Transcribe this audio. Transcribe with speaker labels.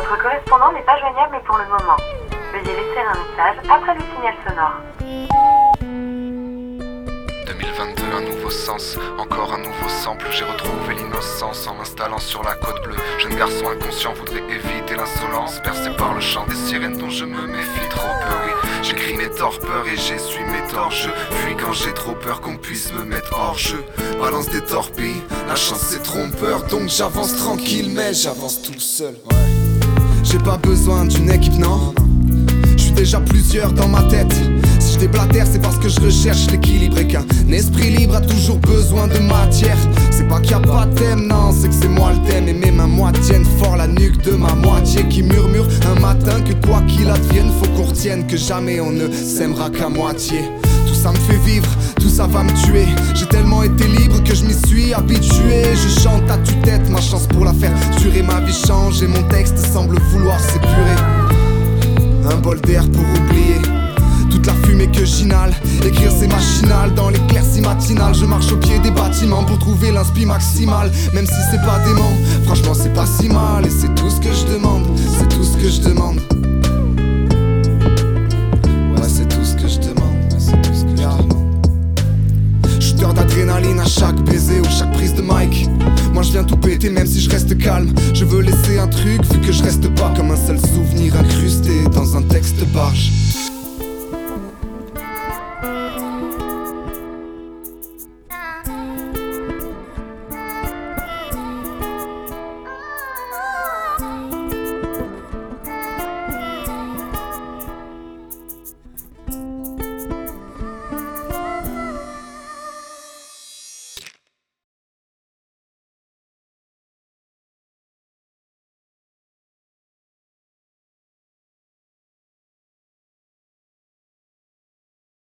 Speaker 1: correspondant n'est pas joignable pour le moment. Veuillez laisser un message après le signal sonore.
Speaker 2: 2022, un nouveau sens, encore un nouveau sample. J'ai retrouvé l'innocence en m'installant sur la côte bleue. Jeune garçon inconscient voudrait éviter l'insolence, percé par le chant des sirènes dont je me méfie trop peu. J'écris mes torpeurs et j'essuie mes. Je fuis quand j'ai trop peur qu'on puisse me mettre hors jeu. Balance des torpilles, la chance c'est trompeur, donc j'avance tranquille, mais j'avance tout seul. J'ai pas besoin d'une équipe, non. Je suis déjà plusieurs dans ma tête. Si je déblatère, c'est parce que je recherche l'équilibre et qu'un esprit libre a toujours besoin de matière. C'est pas qu'il y a pas de thème, non, c'est que c'est moi le thème. Et mes mains moi tiennent fort la nuque de ma moitié qui murmure un matin que quoi qu'il advienne, faut qu'on retienne que jamais on ne s'aimera qu'à moitié. Tout ça me fait vivre, tout ça va me tuer. J'ai tellement été libre que je m'y suis habitué. Je chante à tue-tête ma chance pour la ma vie change et mon texte semble vouloir s'épurer. Un bol d'air pour oublier toute la fumée que j'inhale. Écrire c'est machinal dans l'éclaircie matinale. Je marche au pied des bâtiments pour trouver l'inspi maximale. Même si c'est pas dément, franchement c'est pas si mal. Et c'est tout ce que je demande, c'est tout ce que je demande. Ouais, c'est tout ce que je demande. Shooter d'adrénaline à chaque baiser ou chaque prise de mic. Moi je viens tout péter même si je reste calme. Je veux laisser un truc vu que je reste pas comme un seul souvenir.